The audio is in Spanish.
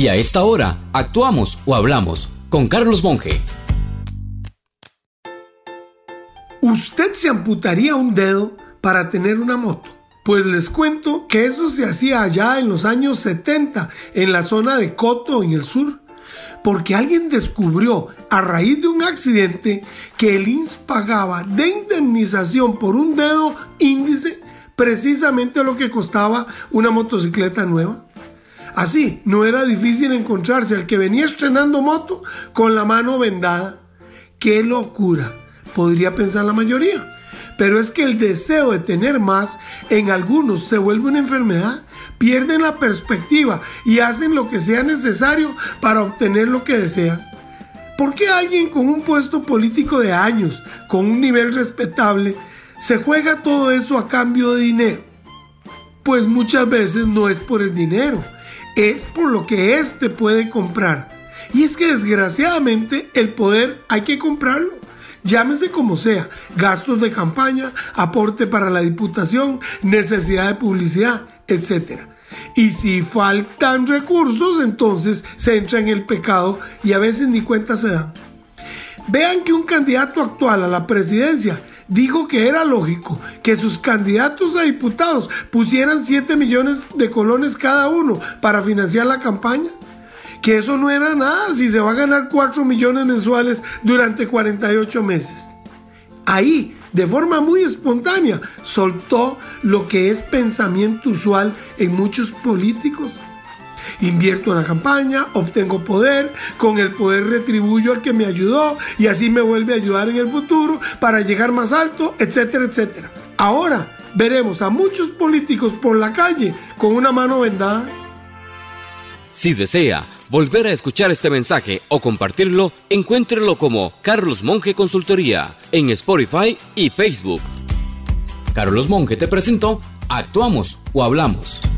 Y a esta hora, actuamos o hablamos con Carlos Monge. ¿Usted se amputaría un dedo para tener una moto? Pues les cuento que eso se hacía allá en los años 70 en la zona de Coto en el sur, porque alguien descubrió a raíz de un accidente que el INS pagaba de indemnización por un dedo índice precisamente lo que costaba una motocicleta nueva. Así, no era difícil encontrarse al que venía estrenando moto con la mano vendada. ¡Qué locura! Podría pensar la mayoría. Pero es que el deseo de tener más en algunos se vuelve una enfermedad. Pierden la perspectiva y hacen lo que sea necesario para obtener lo que desean. ¿Por qué alguien con un puesto político de años, con un nivel respetable, se juega todo eso a cambio de dinero? Pues muchas veces no es por el dinero, es por lo que éste puede comprar. Y es que desgraciadamente el poder hay que comprarlo llámese como sea, gastos de campaña, aporte para la diputación, necesidad de publicidad, etc. Y si faltan recursos, entonces se entra en el pecado y a veces ni cuenta se dan. Vean que un candidato actual a la presidencia dijo que era lógico que sus candidatos a diputados pusieran 7 millones de colones cada uno para financiar la campaña que eso no era nada si se va a ganar 4 millones mensuales durante 48 meses. Ahí, de forma muy espontánea, soltó lo que es pensamiento usual en muchos políticos. Invierto en la campaña, obtengo poder, con el poder retribuyo al que me ayudó y así me vuelve a ayudar en el futuro para llegar más alto, etcétera, etcétera. Ahora veremos a muchos políticos por la calle con una mano vendada. Si desea volver a escuchar este mensaje o compartirlo, encuéntrelo como Carlos Monge Consultoría en Spotify y Facebook. Carlos Monge te presentó Actuamos o Hablamos.